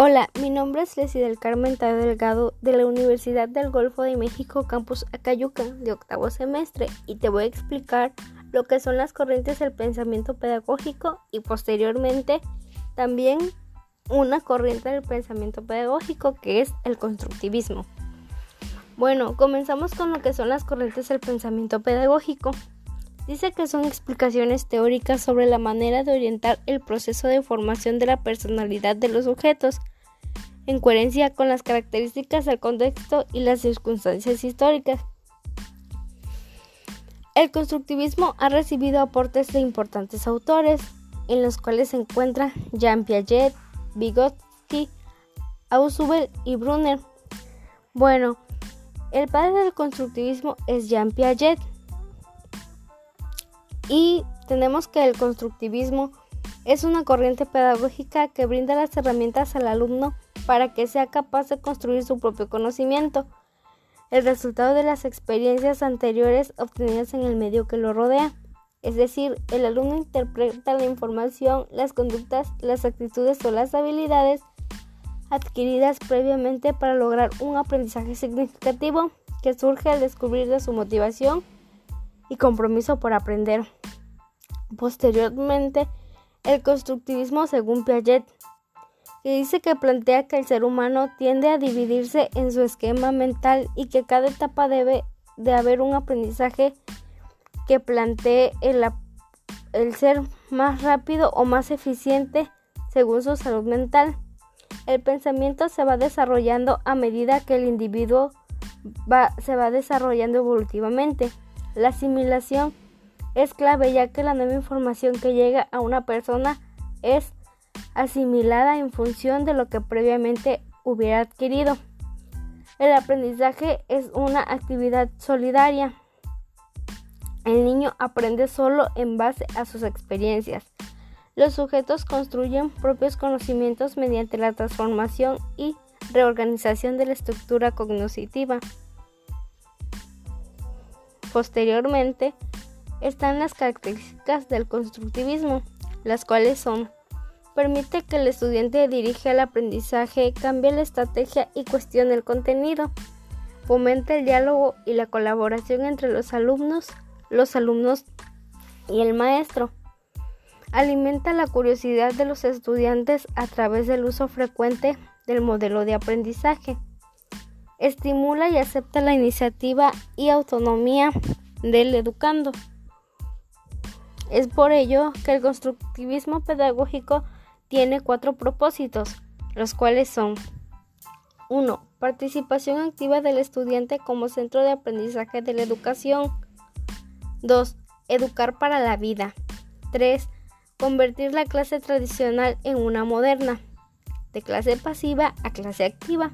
Hola, mi nombre es Leslie del Carmen Tayo Delgado de la Universidad del Golfo de México, Campus Acayuca, de octavo semestre, y te voy a explicar lo que son las corrientes del pensamiento pedagógico y posteriormente también una corriente del pensamiento pedagógico que es el constructivismo. Bueno, comenzamos con lo que son las corrientes del pensamiento pedagógico. Dice que son explicaciones teóricas sobre la manera de orientar el proceso de formación de la personalidad de los sujetos, en coherencia con las características del contexto y las circunstancias históricas. El constructivismo ha recibido aportes de importantes autores, en los cuales se encuentran Jean Piaget, Vygotsky, Ausubel y Brunner. Bueno, el padre del constructivismo es Jean Piaget. Y tenemos que el constructivismo es una corriente pedagógica que brinda las herramientas al alumno para que sea capaz de construir su propio conocimiento, el resultado de las experiencias anteriores obtenidas en el medio que lo rodea. Es decir, el alumno interpreta la información, las conductas, las actitudes o las habilidades adquiridas previamente para lograr un aprendizaje significativo que surge al descubrir de su motivación y compromiso por aprender. Posteriormente, el constructivismo según Piaget, dice que plantea que el ser humano tiende a dividirse en su esquema mental y que cada etapa debe de haber un aprendizaje que plantee el, el ser más rápido o más eficiente según su salud mental. El pensamiento se va desarrollando a medida que el individuo va, se va desarrollando evolutivamente. La asimilación es clave ya que la nueva información que llega a una persona es asimilada en función de lo que previamente hubiera adquirido. El aprendizaje es una actividad solidaria. El niño aprende solo en base a sus experiencias. Los sujetos construyen propios conocimientos mediante la transformación y reorganización de la estructura cognitiva. Posteriormente, están las características del constructivismo, las cuales son permite que el estudiante dirija el aprendizaje, cambie la estrategia y cuestione el contenido, fomenta el diálogo y la colaboración entre los alumnos, los alumnos y el maestro. Alimenta la curiosidad de los estudiantes a través del uso frecuente del modelo de aprendizaje. Estimula y acepta la iniciativa y autonomía del educando. Es por ello que el constructivismo pedagógico tiene cuatro propósitos, los cuales son 1. Participación activa del estudiante como centro de aprendizaje de la educación. 2. Educar para la vida. 3. Convertir la clase tradicional en una moderna, de clase pasiva a clase activa.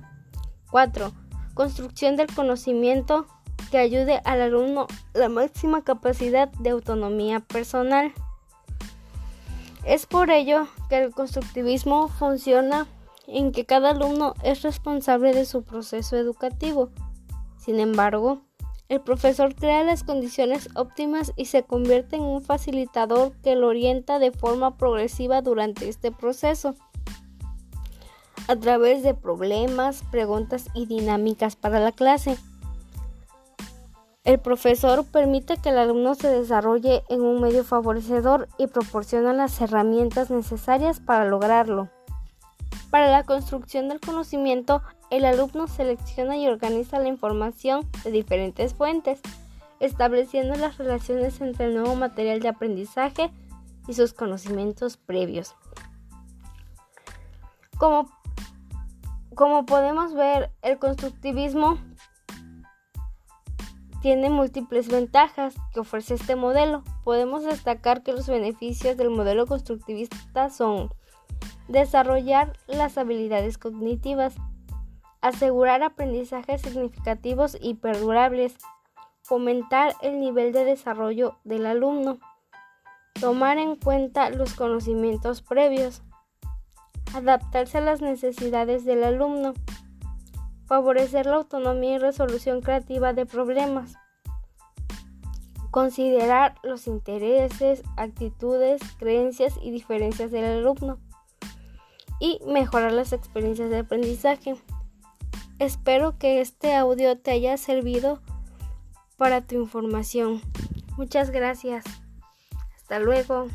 4. Construcción del conocimiento que ayude al alumno la máxima capacidad de autonomía personal. Es por ello que el constructivismo funciona en que cada alumno es responsable de su proceso educativo. Sin embargo, el profesor crea las condiciones óptimas y se convierte en un facilitador que lo orienta de forma progresiva durante este proceso a través de problemas, preguntas y dinámicas para la clase. El profesor permite que el alumno se desarrolle en un medio favorecedor y proporciona las herramientas necesarias para lograrlo. Para la construcción del conocimiento, el alumno selecciona y organiza la información de diferentes fuentes, estableciendo las relaciones entre el nuevo material de aprendizaje y sus conocimientos previos. Como, como podemos ver, el constructivismo tiene múltiples ventajas que ofrece este modelo. Podemos destacar que los beneficios del modelo constructivista son desarrollar las habilidades cognitivas, asegurar aprendizajes significativos y perdurables, fomentar el nivel de desarrollo del alumno, tomar en cuenta los conocimientos previos, adaptarse a las necesidades del alumno, favorecer la autonomía y resolución creativa de problemas, considerar los intereses, actitudes, creencias y diferencias del alumno, y mejorar las experiencias de aprendizaje. Espero que este audio te haya servido para tu información. Muchas gracias. Hasta luego.